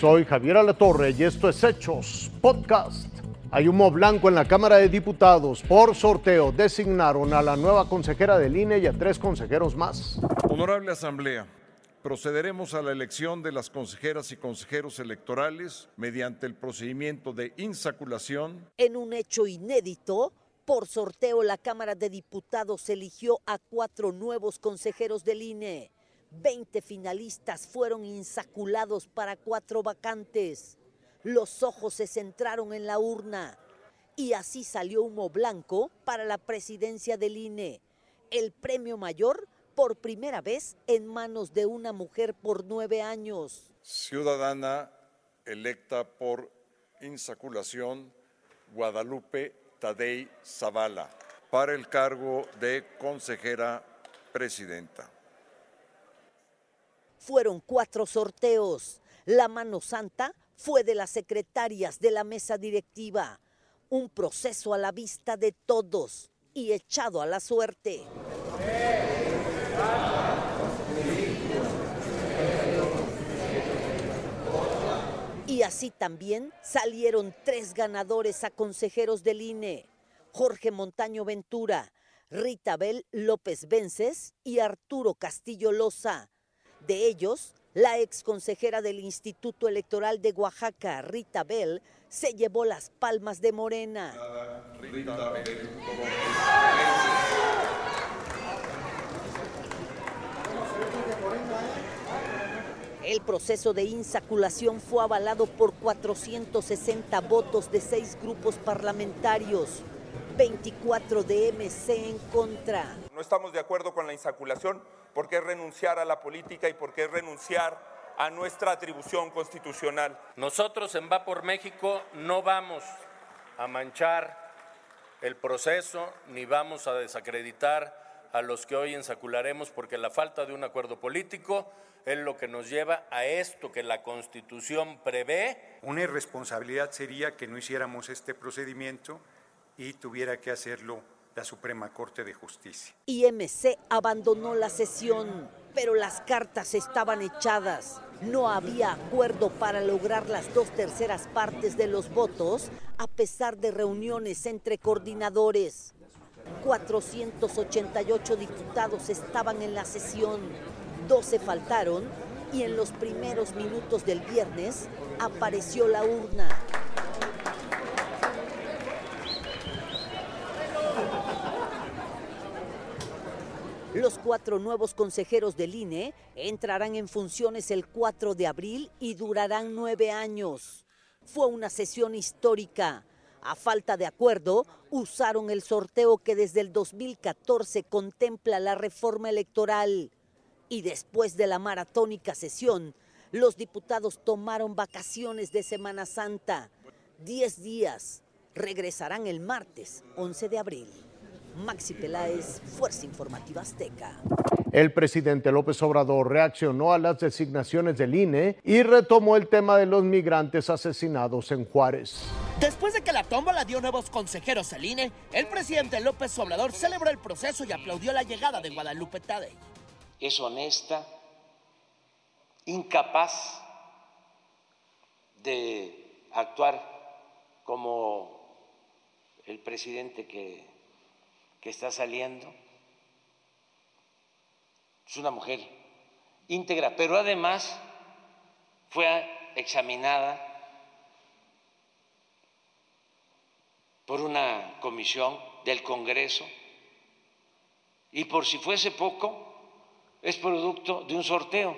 Soy Javier Alatorre y esto es Hechos Podcast. Hay humo blanco en la Cámara de Diputados. Por sorteo designaron a la nueva consejera del INE y a tres consejeros más. Honorable Asamblea, procederemos a la elección de las consejeras y consejeros electorales mediante el procedimiento de insaculación. En un hecho inédito, por sorteo la Cámara de Diputados eligió a cuatro nuevos consejeros del INE. Veinte finalistas fueron insaculados para cuatro vacantes. Los ojos se centraron en la urna y así salió humo blanco para la presidencia del INE. El premio mayor por primera vez en manos de una mujer por nueve años. Ciudadana electa por insaculación, Guadalupe Tadei Zavala, para el cargo de consejera presidenta. Fueron cuatro sorteos. La mano santa fue de las secretarias de la mesa directiva. Un proceso a la vista de todos y echado a la suerte. Y así también salieron tres ganadores a consejeros del INE, Jorge Montaño Ventura, Rita Bel López Vences y Arturo Castillo Loza. De ellos, la ex consejera del Instituto Electoral de Oaxaca, Rita Bell, se llevó las palmas de Morena. El proceso de insaculación fue avalado por 460 votos de seis grupos parlamentarios, 24 de MC en contra. No estamos de acuerdo con la insaculación porque es renunciar a la política y porque es renunciar a nuestra atribución constitucional. Nosotros en Va por México no vamos a manchar el proceso ni vamos a desacreditar a los que hoy ensacularemos porque la falta de un acuerdo político es lo que nos lleva a esto que la Constitución prevé. Una irresponsabilidad sería que no hiciéramos este procedimiento y tuviera que hacerlo la Suprema Corte de Justicia. IMC abandonó la sesión, pero las cartas estaban echadas. No había acuerdo para lograr las dos terceras partes de los votos, a pesar de reuniones entre coordinadores. 488 diputados estaban en la sesión, 12 faltaron y en los primeros minutos del viernes apareció la urna. Los cuatro nuevos consejeros del INE entrarán en funciones el 4 de abril y durarán nueve años. Fue una sesión histórica. A falta de acuerdo, usaron el sorteo que desde el 2014 contempla la reforma electoral. Y después de la maratónica sesión, los diputados tomaron vacaciones de Semana Santa. Diez días. Regresarán el martes 11 de abril. Maxi Peláez, Fuerza Informativa Azteca. El presidente López Obrador reaccionó a las designaciones del INE y retomó el tema de los migrantes asesinados en Juárez. Después de que la tómbola dio nuevos consejeros al INE, el presidente López Obrador celebró el proceso y aplaudió la llegada de Guadalupe Tadei. Es honesta, incapaz de actuar como el presidente que que está saliendo. Es una mujer íntegra, pero además fue examinada por una comisión del Congreso y por si fuese poco, es producto de un sorteo.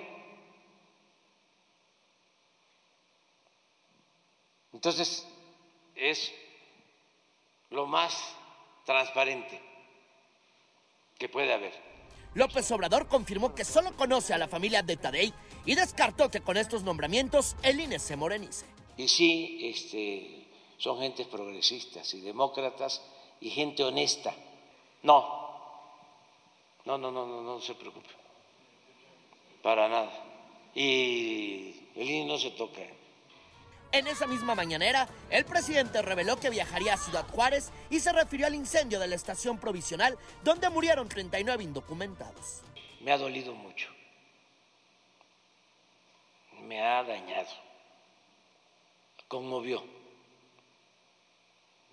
Entonces, es lo más transparente que puede haber. López Obrador confirmó que solo conoce a la familia de Tadei y descartó que con estos nombramientos el INE se morenice. Y sí, este, son gentes progresistas y demócratas y gente honesta. No, no, no, no, no, no se preocupe. Para nada. Y el INE no se toca. En esa misma mañanera, el presidente reveló que viajaría a Ciudad Juárez y se refirió al incendio de la estación provisional donde murieron 39 indocumentados. Me ha dolido mucho. Me ha dañado conmovió,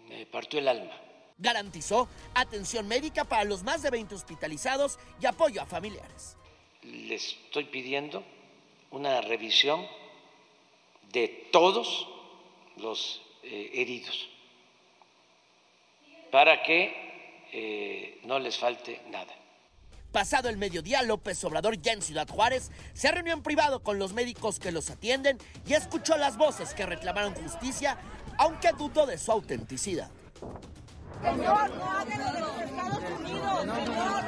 me partió el alma. Garantizó atención médica para los más de 20 hospitalizados y apoyo a familiares. Les estoy pidiendo una revisión de todos los eh, heridos para que eh, no les falte nada. Pasado el mediodía, López Obrador ya en Ciudad Juárez se reunió en privado con los médicos que los atienden y escuchó las voces que reclamaron justicia, aunque dudó de su autenticidad. Señor, no hablen de los Estados Unidos, señor.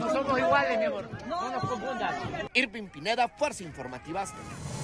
No somos iguales, mi amor. No nos confundas. Irving Pineda, Fuerza Informativa Azteca.